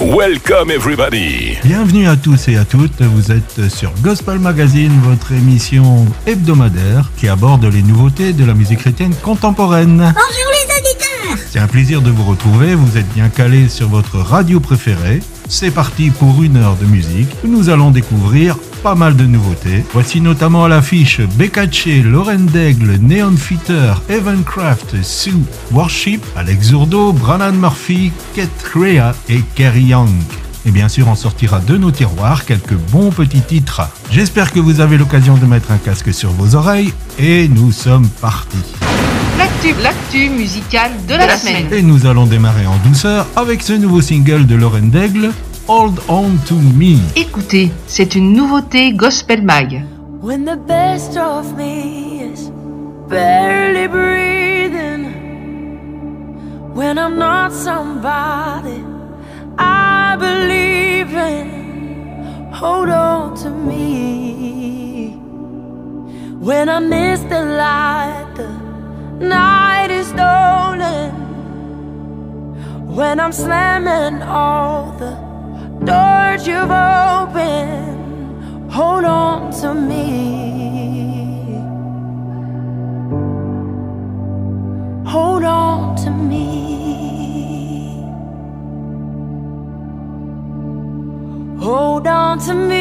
Welcome everybody. Bienvenue à tous et à toutes, vous êtes sur Gospel Magazine, votre émission hebdomadaire qui aborde les nouveautés de la musique chrétienne contemporaine. Bonjour les auditeurs C'est un plaisir de vous retrouver, vous êtes bien calés sur votre radio préférée. C'est parti pour une heure de musique. Nous allons découvrir pas mal de nouveautés. Voici notamment à l'affiche Bekache, Lauren Daigle, Neon Fitter, Evan Craft, Sue Worship, Alex Zurdo, Brannan Murphy, Kate Crea et Kerry Young. Et bien sûr, on sortira de nos tiroirs quelques bons petits titres. J'espère que vous avez l'occasion de mettre un casque sur vos oreilles et nous sommes partis. L'actu, l'actu musicale de la, semaine. Et nous allons démarrer en douceur avec ce nouveau single de Lauren Daigle, Hold On To Me. Écoutez, c'est une nouveauté Gospel Mag. When the best of me is barely breathing, when I'm not somebody I believe in, hold on to me. When I miss the light, the night is stolen. When I'm slamming all the doors you've opened, hold on to me. Hold on to me. Hold on to me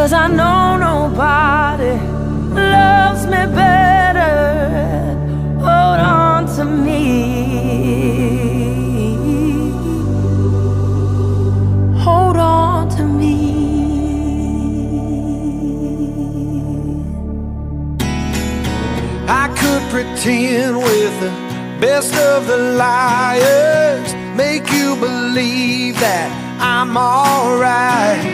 Cause I know nobody loves me better. Hold on to me. Hold on to me. I could pretend with the best of the liars, make you believe that I'm alright.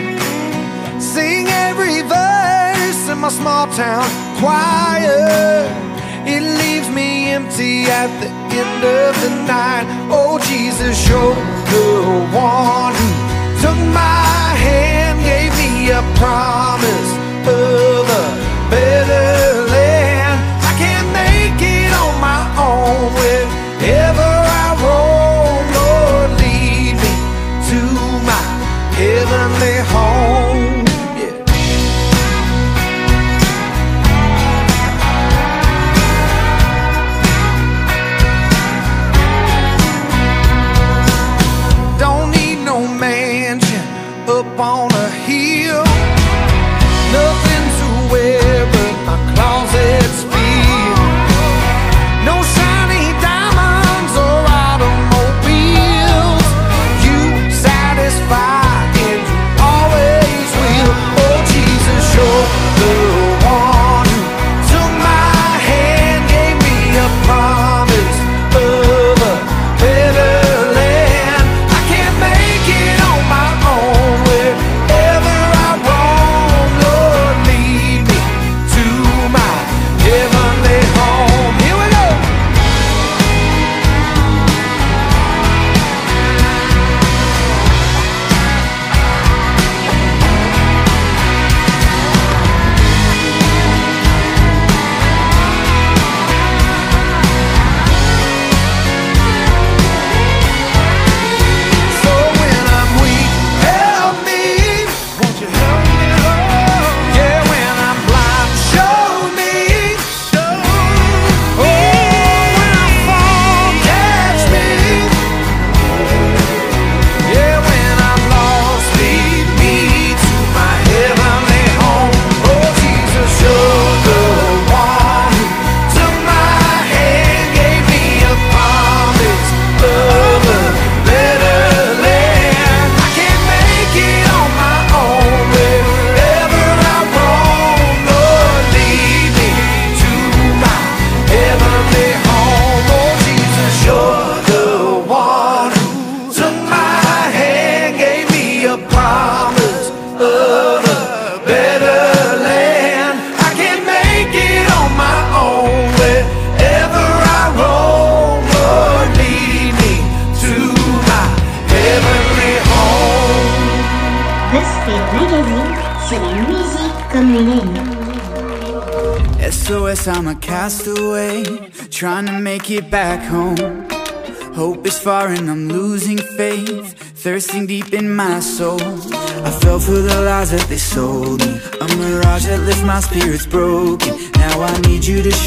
Sing every verse in my small town choir. It leaves me empty at the end of the night. Oh, Jesus, you're the one who took my hand, gave me a promise of a better land. I can't make it on my own wherever I roam. Lord, lead me to my heavenly home.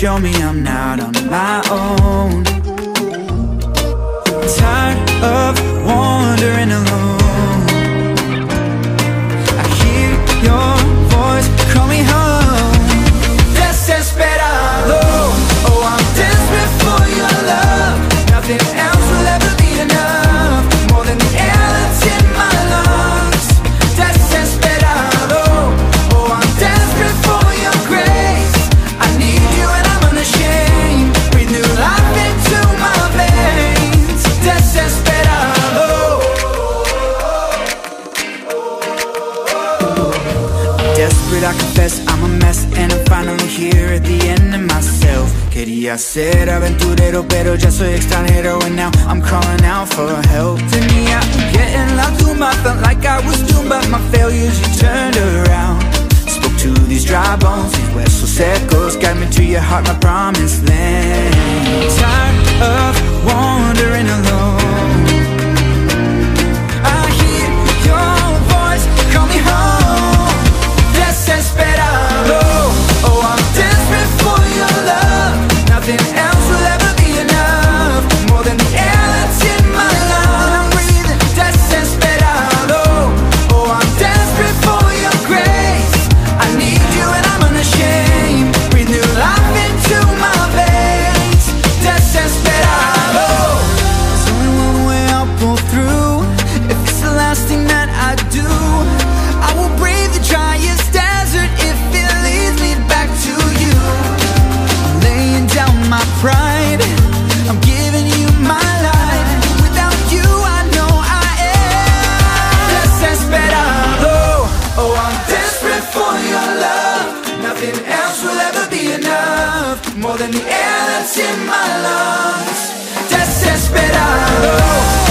Show me I'm not on my own. Else will ever be enough. More than the air that's in my lungs. Desesperado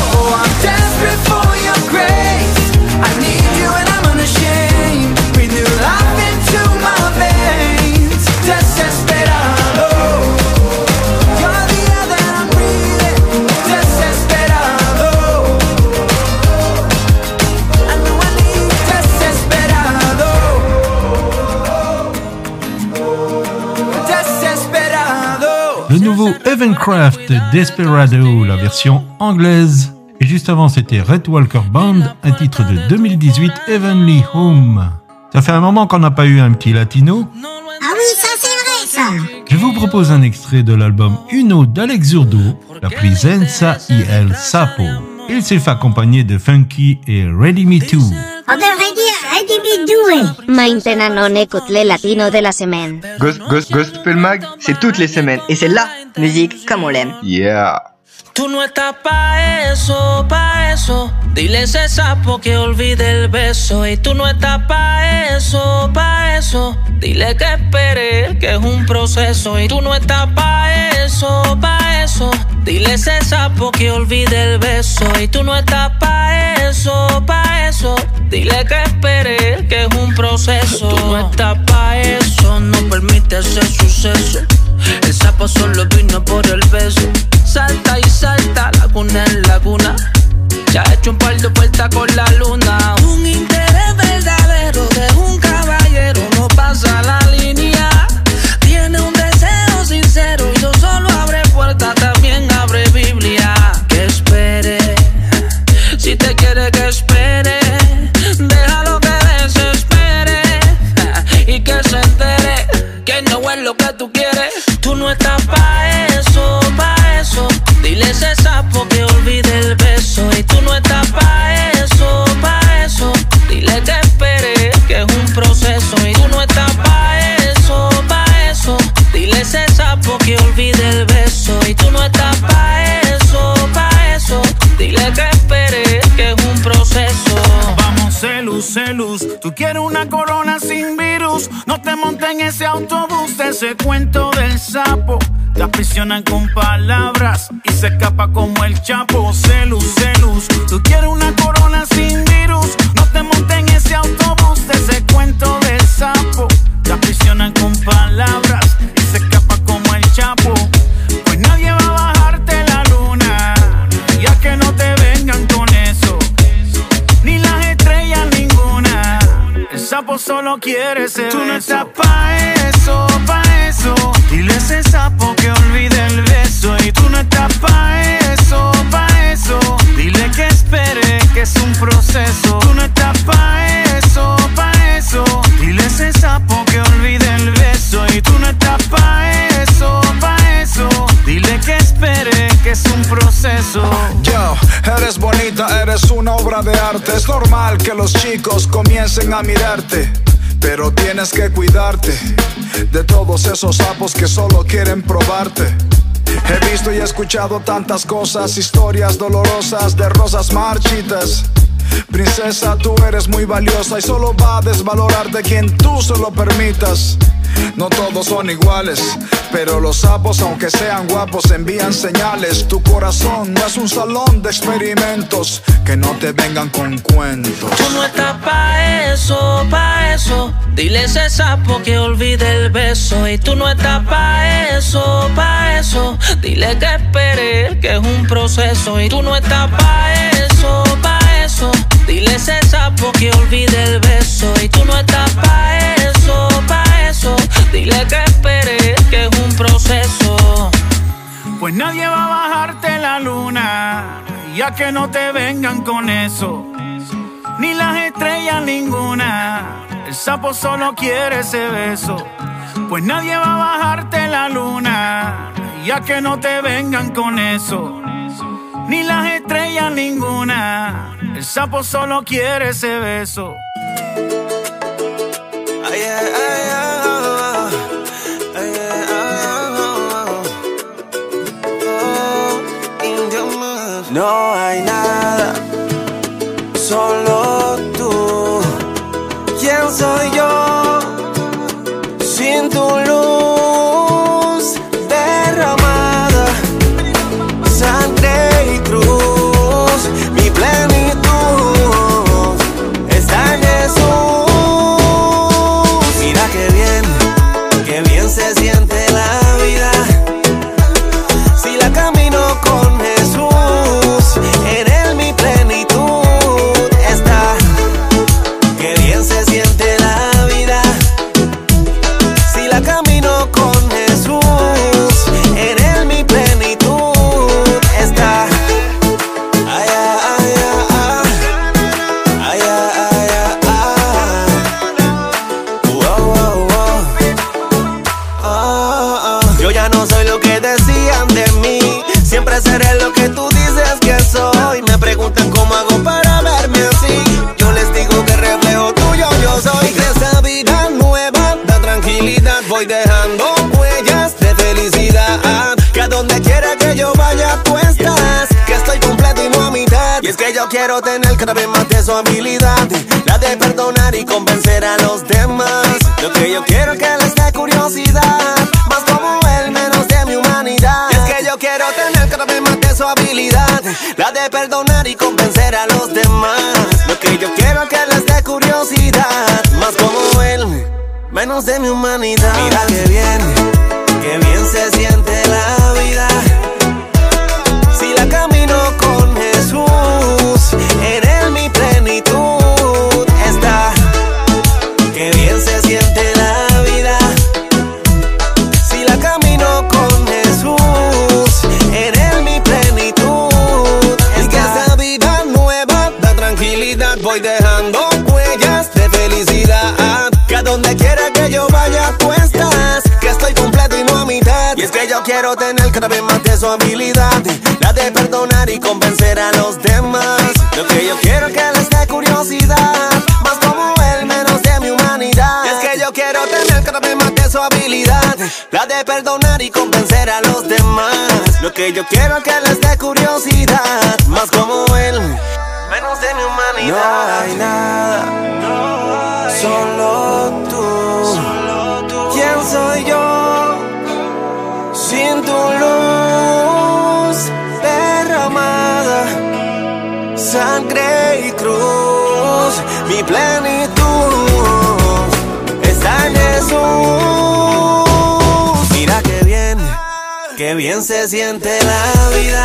Evencraft Desperado, la version anglaise. Et juste avant, c'était Red Walker Band, un titre de 2018, Heavenly Home. Ça fait un moment qu'on n'a pas eu un petit latino. Ah oui, ça c'est vrai ça. Je vous propose un extrait de l'album Uno d'Alex Zurdo, la Presenza y el Sapo. Il s'est fait accompagner de Funky et Ready Me Too. On devrait dire Ready Me Do It. Maintena non écoute les latinos de la semaine. Ghost, Ghost, Gospel Mag, c'est toutes les semaines. Et c'est la musique comme on l'aime. Yeah. Tú no estás pa' eso, pa' eso. Dile ese sapo que olvide el beso. Y tú no estás pa' eso, pa' eso. Dile que espere, que es un proceso. Y tú no estás pa' eso, pa' eso. Dile ese sapo que olvide el beso. Y tú no estás pa' eso, pa' eso. Dile que espere, que es un proceso. Tú no estás pa' eso, no permite ese suceso. El sapo solo vino por el beso. Salta y salta, laguna en laguna. Ya he hecho un par de vueltas con la luna. Un interés verdadero de ese autobús, de ese cuento del sapo. Te aprisionan con palabras y se escapa como el chapo. Celus, celus, tú quieres una corona sin virus. No te monten ese autobús, ese cuento del sapo. Te aprisionan con palabras y se escapa como el chapo. Pues nadie va a bajarte la luna, ya que no te vengan con eso. Ni las estrellas ninguna. El sapo solo quiere ser. Tú no estás eres bonita, eres una obra de arte. Es normal que los chicos comiencen a mirarte. Pero tienes que cuidarte de todos esos sapos que solo quieren probarte. He visto y escuchado tantas cosas, historias dolorosas de rosas marchitas. Princesa, tú eres muy valiosa y solo va a desvalorarte quien tú se lo permitas. No todos son iguales, pero los sapos, aunque sean guapos, envían señales. Tu corazón no es un salón de experimentos, que no te vengan con cuentos. Tú no estás pa' eso, pa' eso. Dile ese sapo que olvide el beso. Y tú no estás pa' eso, pa' eso. Dile que espere, que es un proceso. Y tú no estás pa' eso, pa' eso. Dile ese sapo que olvide el beso. Y tú no estás pa' eso, pa' eso. Dile que espere, que es un proceso. Pues nadie va a bajarte la luna, ya que no te vengan con eso. Ni las estrellas ninguna, el sapo solo quiere ese beso. Pues nadie va a bajarte la luna, ya que no te vengan con eso. Ni las estrellas ninguna, el sapo solo quiere ese beso. Ay, ay, ay, ay, No hay nada, solo quiero tener cada vez más de su habilidad. La de perdonar y convencer a los demás. Lo que yo quiero es que les dé curiosidad. Más como él, menos de mi humanidad. Es que yo quiero tener cada vez más de su habilidad. La de perdonar y convencer a los demás. Lo que yo quiero es que les dé curiosidad. Más como él, menos de mi humanidad. Mira qué bien, quiero tener cada vez más de su habilidad. La de perdonar y convencer a los demás. Lo que yo quiero es que les dé curiosidad. Más como él, menos de mi humanidad. Es que yo quiero tener cada vez más de su habilidad. La de perdonar y convencer a los demás. Lo que yo quiero es que les dé curiosidad. Más como él, menos de mi humanidad. No hay nada, sangre y cruz, mi plenitud está en Jesús. Mira qué bien, qué bien se siente la vida.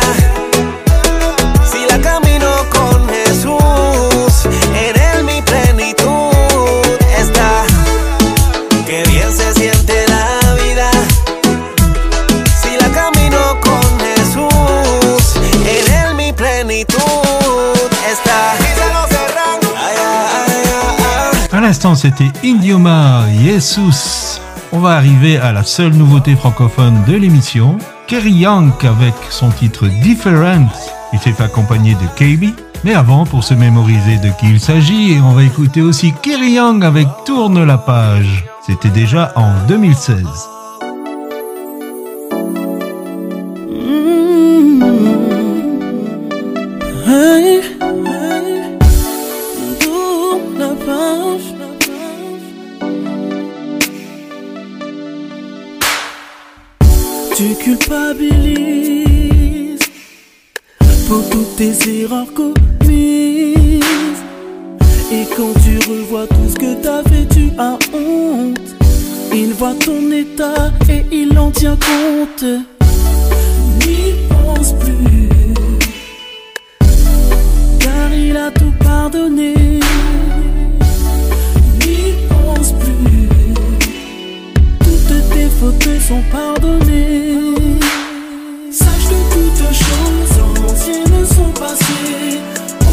L'instant, c'était Indioma Jesus. On va arriver à la seule nouveauté francophone de l'émission. Kerry Young avec son titre Different. Il s'est fait accompagner de KB. Mais avant, pour se mémoriser de qui il s'agit, on va écouter aussi Kerry Young avec Tourne la page. C'était déjà en 2016. Tu culpabilises pour toutes tes erreurs commises. Et quand tu revois tout ce que t'as fait, tu as honte. Il voit ton état et il en tient compte. N'y pense plus car il a tout pardonné. Tes fautes te sont pardonnées. Sache que toutes choses anciennes sont passées.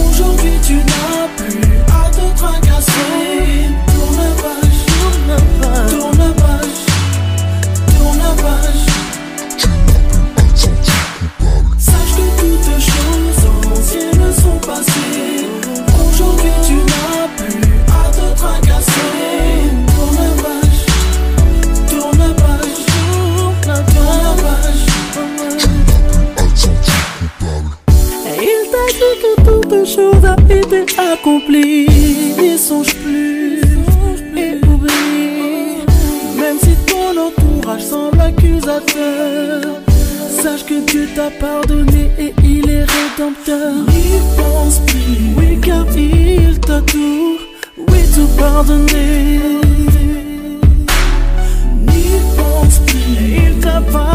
Aujourd'hui tu n'as plus à te tracasser. Tourne la page, tourne la page, tourne la page, tourne la page. Chose a été accomplie. N'y songe plus et oublie. Même si ton entourage semble accusateur. Sache que Dieu t'a pardonné et il est rédempteur. N'y pense plus, oui, car il t'a tout, oui, tout pardonné. N'y pense plus, il t'a pardonné,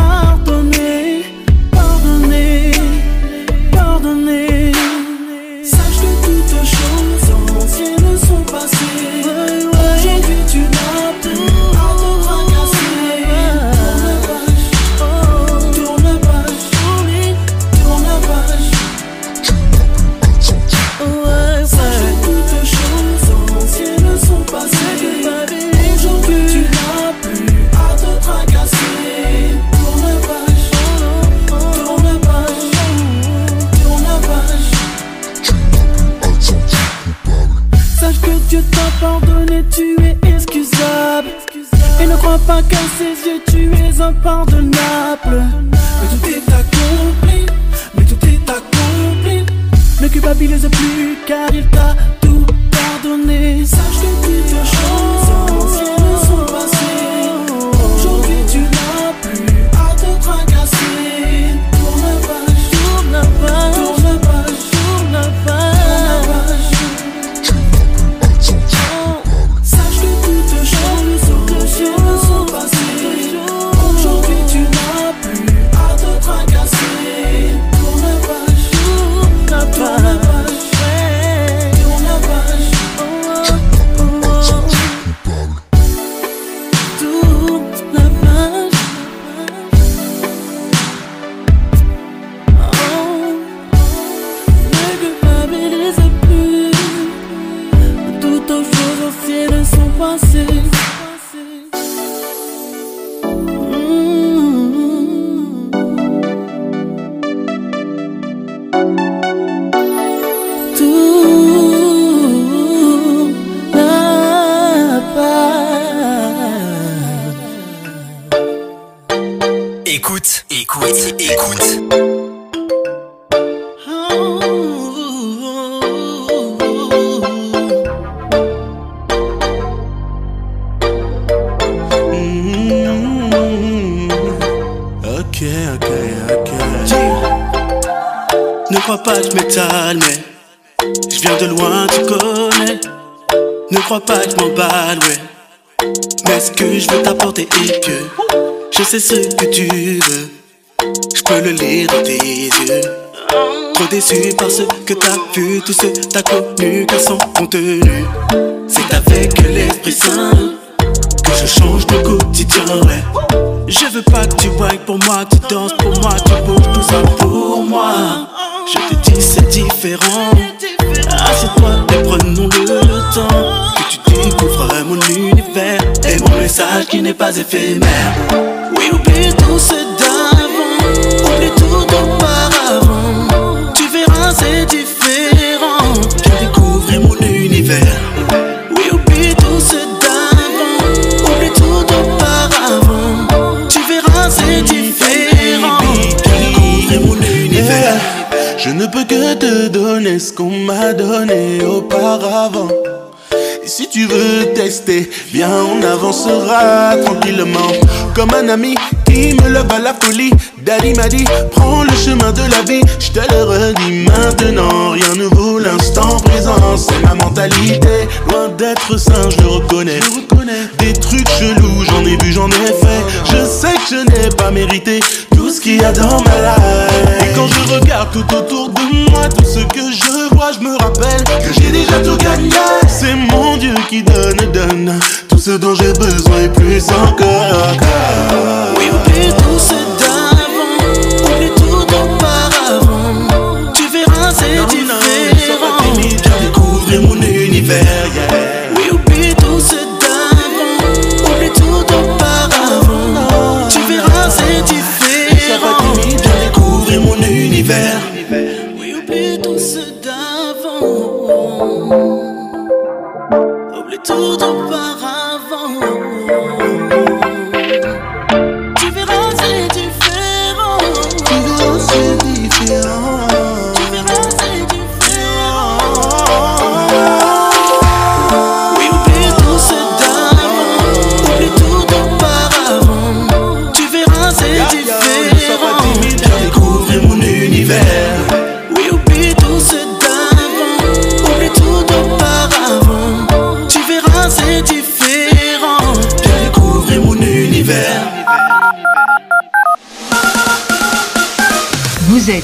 Que je change de quotidien ouais. Je veux pas que tu wag pour moi Tu danses pour moi, tu bouges tout ça pour moi. Je te dis c'est différent. Assieds-toi et prenons le temps. Que tu découvres mon univers Et mon message qui n'est pas éphémère. Oui. Bien, on avancera tranquillement. Comme un ami qui me lève à la folie. Dali m'a dit, prends le chemin de la vie. Je te le redis maintenant. Rien ne vaut l'instant présent. C'est ma mentalité. Loin d'être sain, je le reconnais. Des trucs chelous, j'en ai vu, j'en ai fait. Je sais que je n'ai pas mérité tout ce qu'il y a dans ma life. Et quand je regarde tout autour de moi, tout ce que je vois, je me rappelle que j'ai déjà tout gagné. C'est mon Dieu qui donne, donne tout ce dont j'ai besoin et plus encore. Oui, oublie tout ce d'avant, oublie tout d'auparavant. Tu verras, c'est l'univers.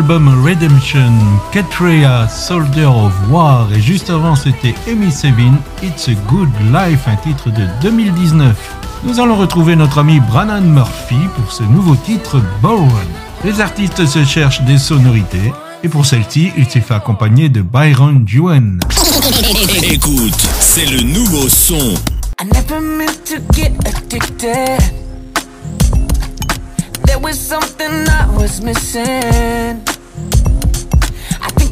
L'album Redemption, Ketrea, Soldier of War, et juste avant c'était Amy Sevin, It's a Good Life, un titre de 2019. Nous allons retrouver notre ami Brannan Murphy pour ce nouveau titre Borrowed. Les artistes se cherchent des sonorités, et pour celle-ci, il s'est fait accompagner de Byron Duen. Écoute, c'est le nouveau son. I never meant to get addicted. There was something I was missing.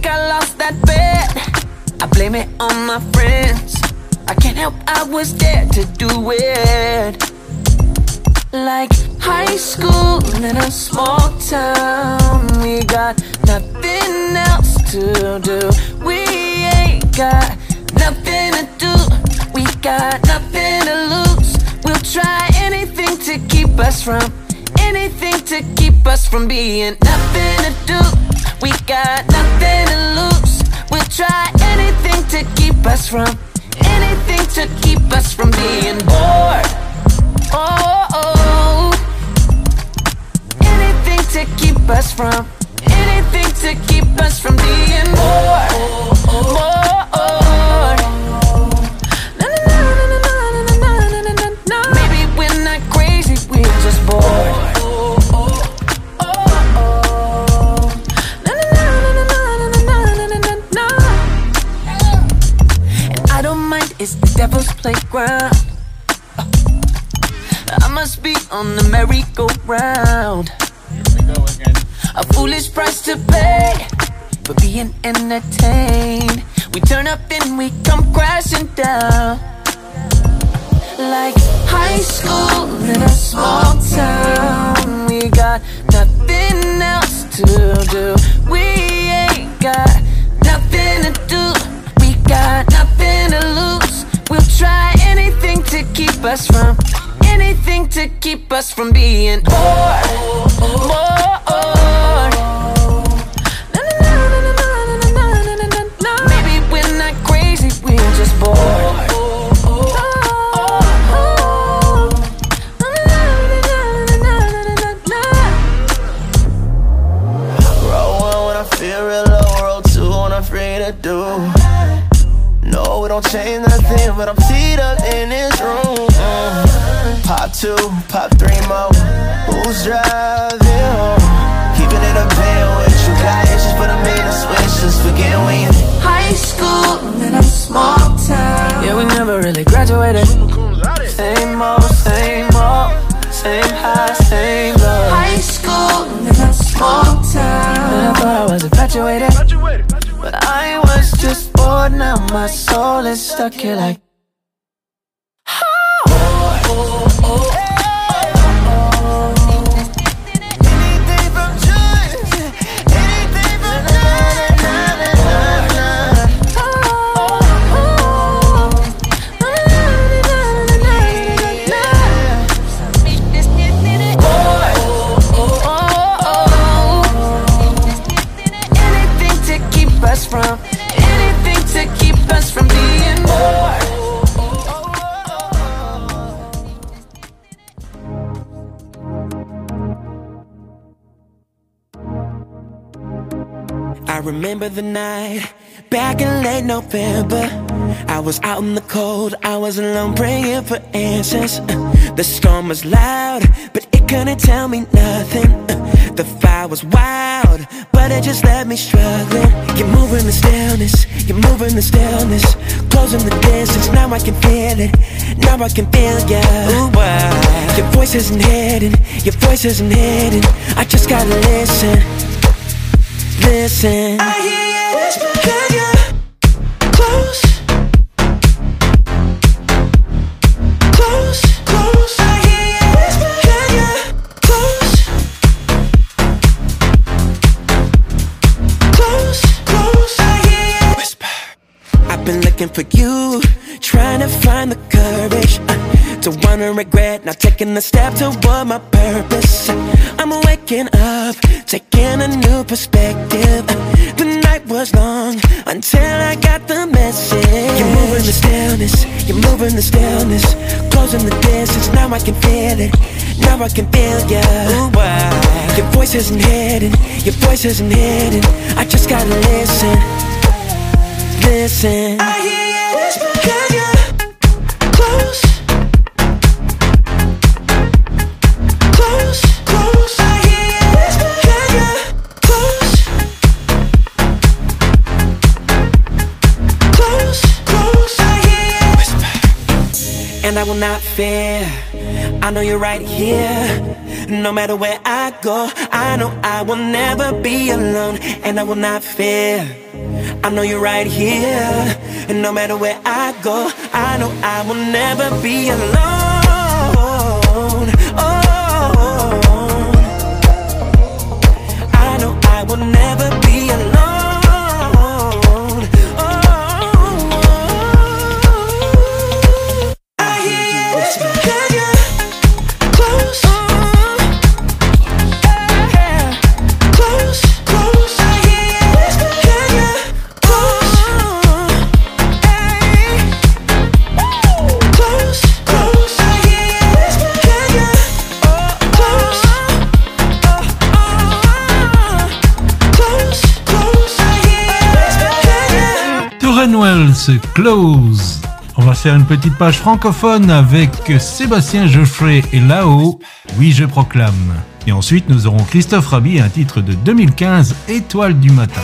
I lost that bet. I blame it on my friends. I can't help, I was there to do it. Like high school in a small town. We got nothing else to do. We ain't got nothing to do. We got nothing to lose. We'll try anything to keep us from anything to keep us from being nothing to do. We got nothing to lose. We'll try anything to keep us from anything to keep us from being bored. Oh, oh. anything to keep us from anything to keep us from being bored. Oh, Bored. Devil's playground. I must be on the merry-go-round. A foolish price to pay for being entertained. We turn up and we come crashing down. Like high school in a small town. We got nothing else to do. We ain't got nothing to do. We got to keep us from Anything to keep us from being more More Maybe we're not crazy, we're just bored do No, don't change nothing, but I'm teed in this two, pop three more. Who's driving home? Keeping it a band with you. Got issues, but I'm in the switches. Forget when you High school in a small town. Yeah, we never really graduated. Same old, same old, same high, same low. High school in a small town. And I thought I was infatuated, but I was just bored. Now my soul is stuck here like. Anything remember the night back in late November. I was out in the cold, I was alone praying for answers. Uh, The storm was loud, but it couldn't tell me nothing. Uh, The fire was wild, but it just left me struggling. You're moving the stillness, you're moving the stillness. Closing the distance, now I can feel it. Now I can feel ya. Ooh, wow. Your voice isn't hidden, your voice isn't hidden. I just gotta listen listen. I hear you whisper, can you close? Close, close. I hear you whisper, can you close? Close, close. I hear you whisper. I've been looking for you, trying to find the courage uh, to wanna regret not taking the step toward my purpose. I'm waking up, taking a new perspective. The night was long until I got the message. You're moving the stillness, you're moving the stillness, closing the distance. Now I can feel it, now I can feel ya. Ooh, wow. Your voice isn't hidden, your voice isn't hidden. I just gotta listen listen. I hear and I will not fear. I know you're right here. No matter where I go, I know I will never be alone, and I will not fear. I know you're right here, and no matter where I go, I know I will never be alone. Oh, I know I will never Close. On va faire une petite page francophone avec Sébastien Geoffrey et là-haut, Oui je proclame. Et ensuite nous aurons Christophe Rabi, un titre de 2015, Étoile du matin.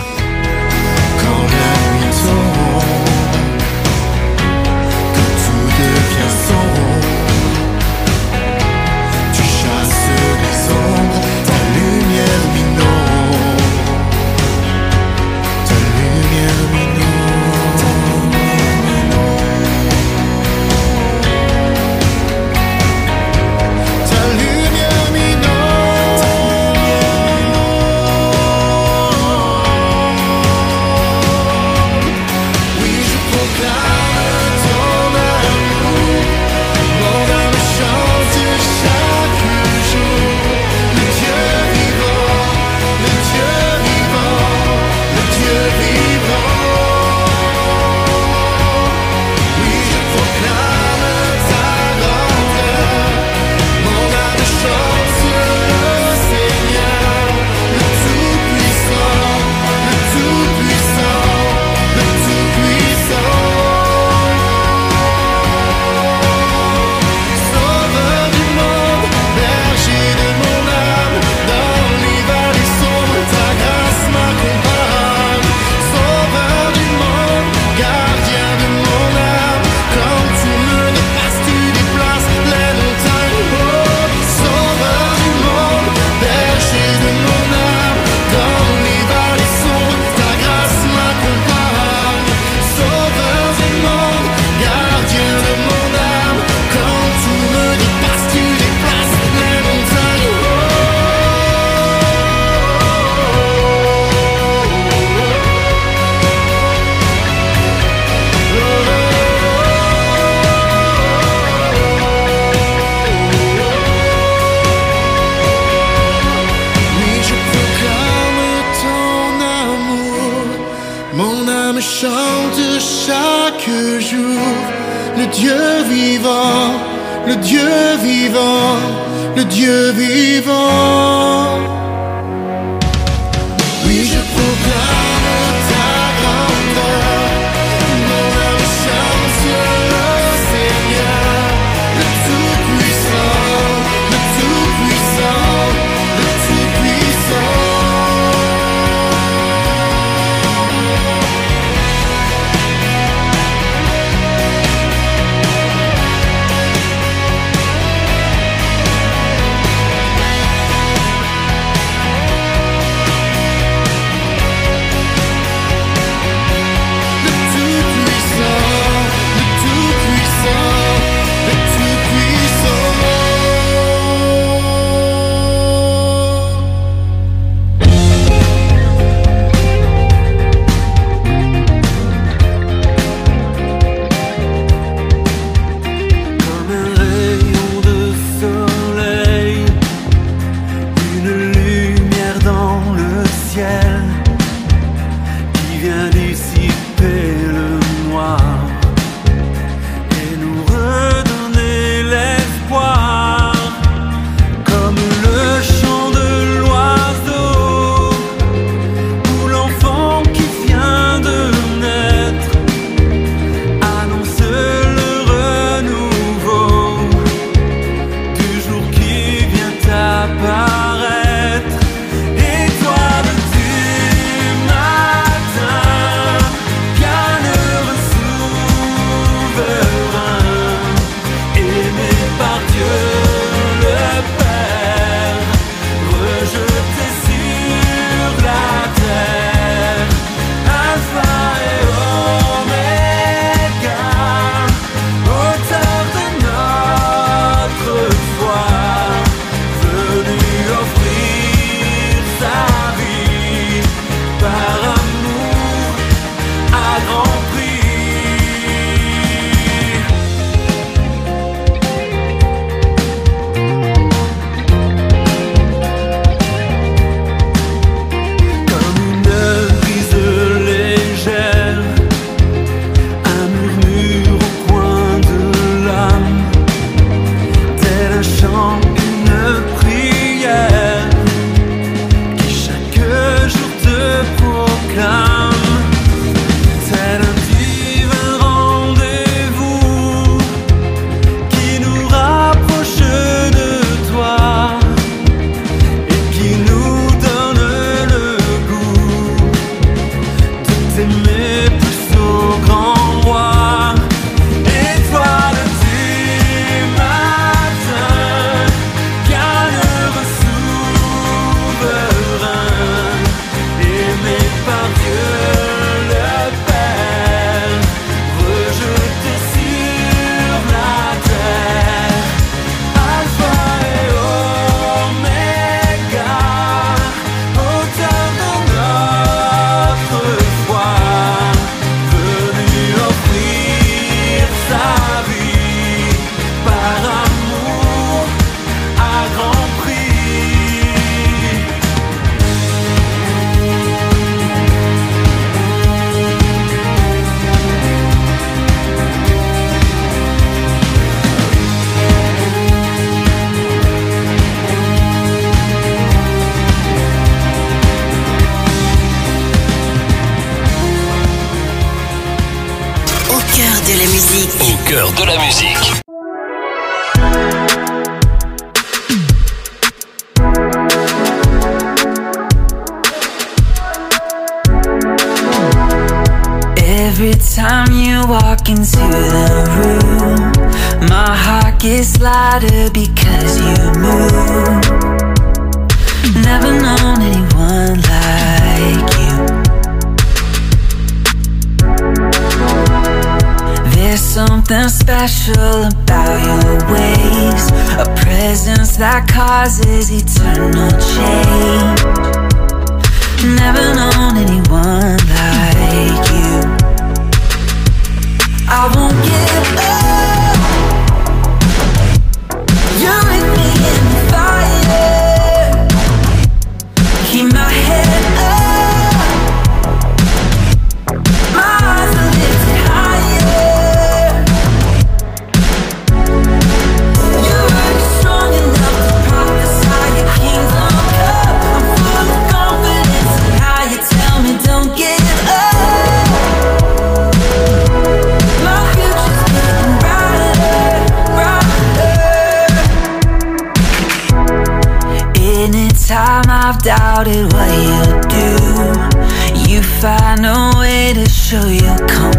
what you do. You find a way to show your.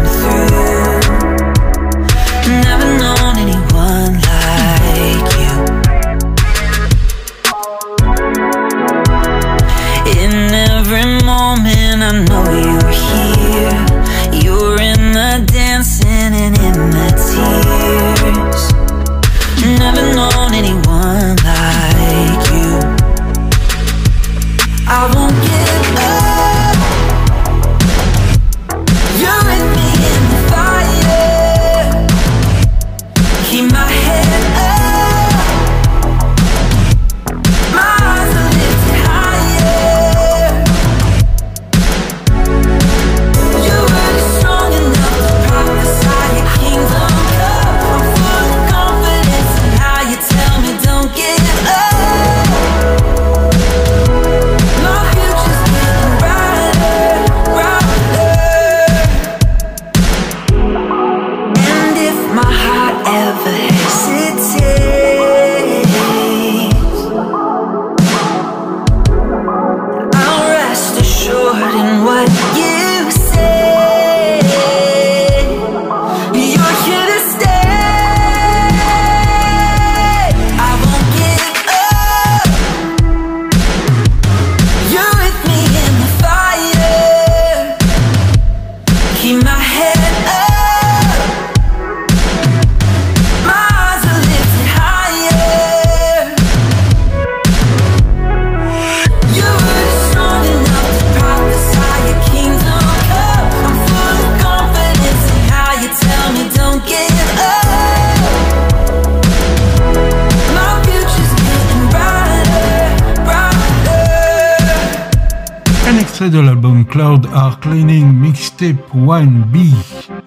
de l'album Cloud Are Cleaning Mixtape 1B.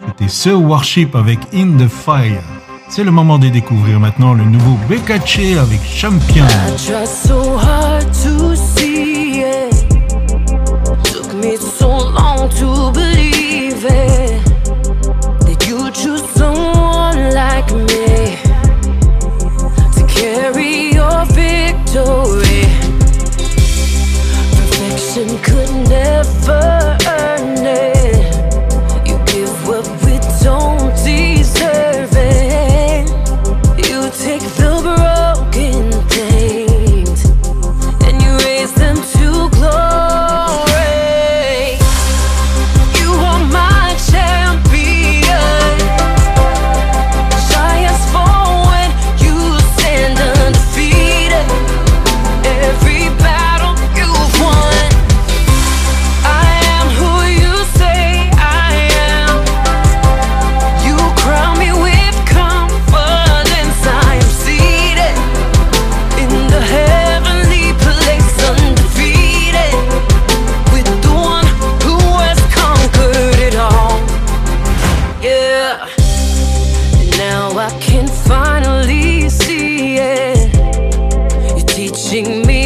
C'était ce Worship avec In the Fire. C'est le moment de découvrir maintenant le nouveau Bekache avec Champion. 已经没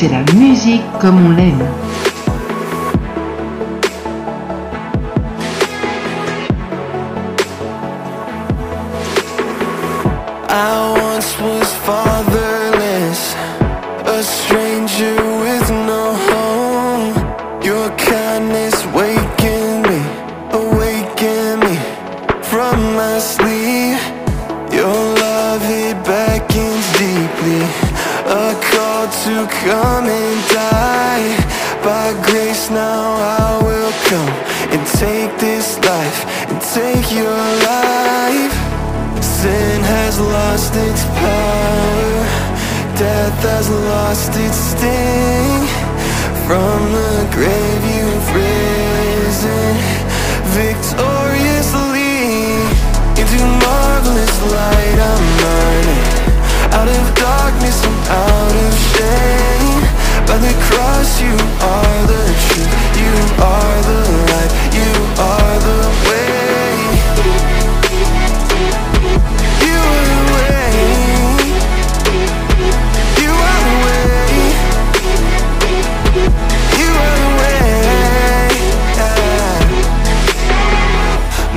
c'est la musique comme on l'aime.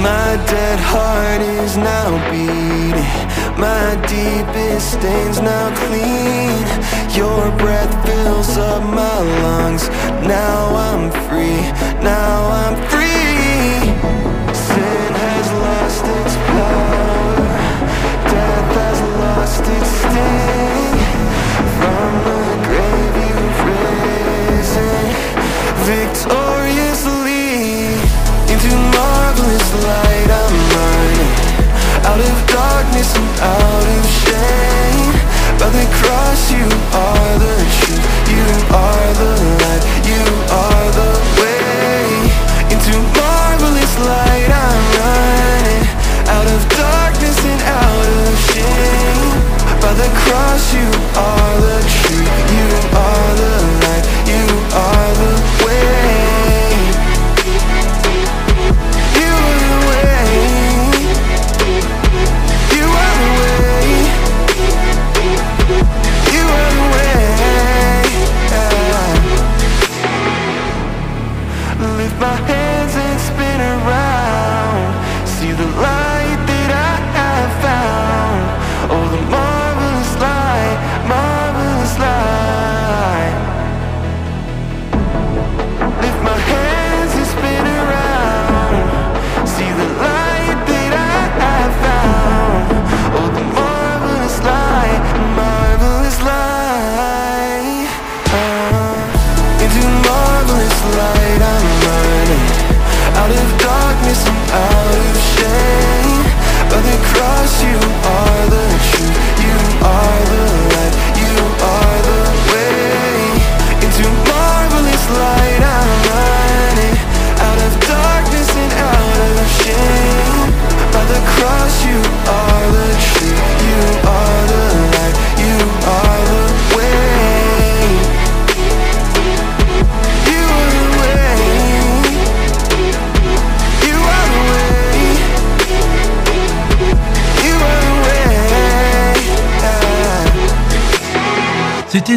My dead heart is now beating. My deepest stains now clean. Your breath fills up my lungs. Now I'm free. Now I'm free. Sin has lost its power. Death has lost its sting. From the grave you've risen victoriously out of shame. By the cross, you are the truth. You are the light. You are the way into marvelous light. I'm running out of darkness and out of shame. By the cross, you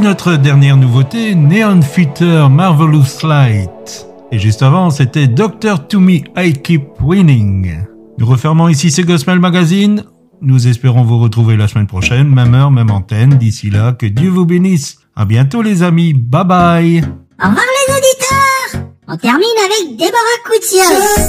notre dernière nouveauté, Neon Fitter Marvelous Light. Et juste avant, c'était Doctor To Me, I Keep Winning. Nous refermons ici ce Gospel Magazine. Nous espérons vous retrouver la semaine prochaine, même heure, même antenne. D'ici là, que Dieu vous bénisse. À bientôt les amis. Bye bye. Au revoir les auditeurs On termine avec Déborah Coutios.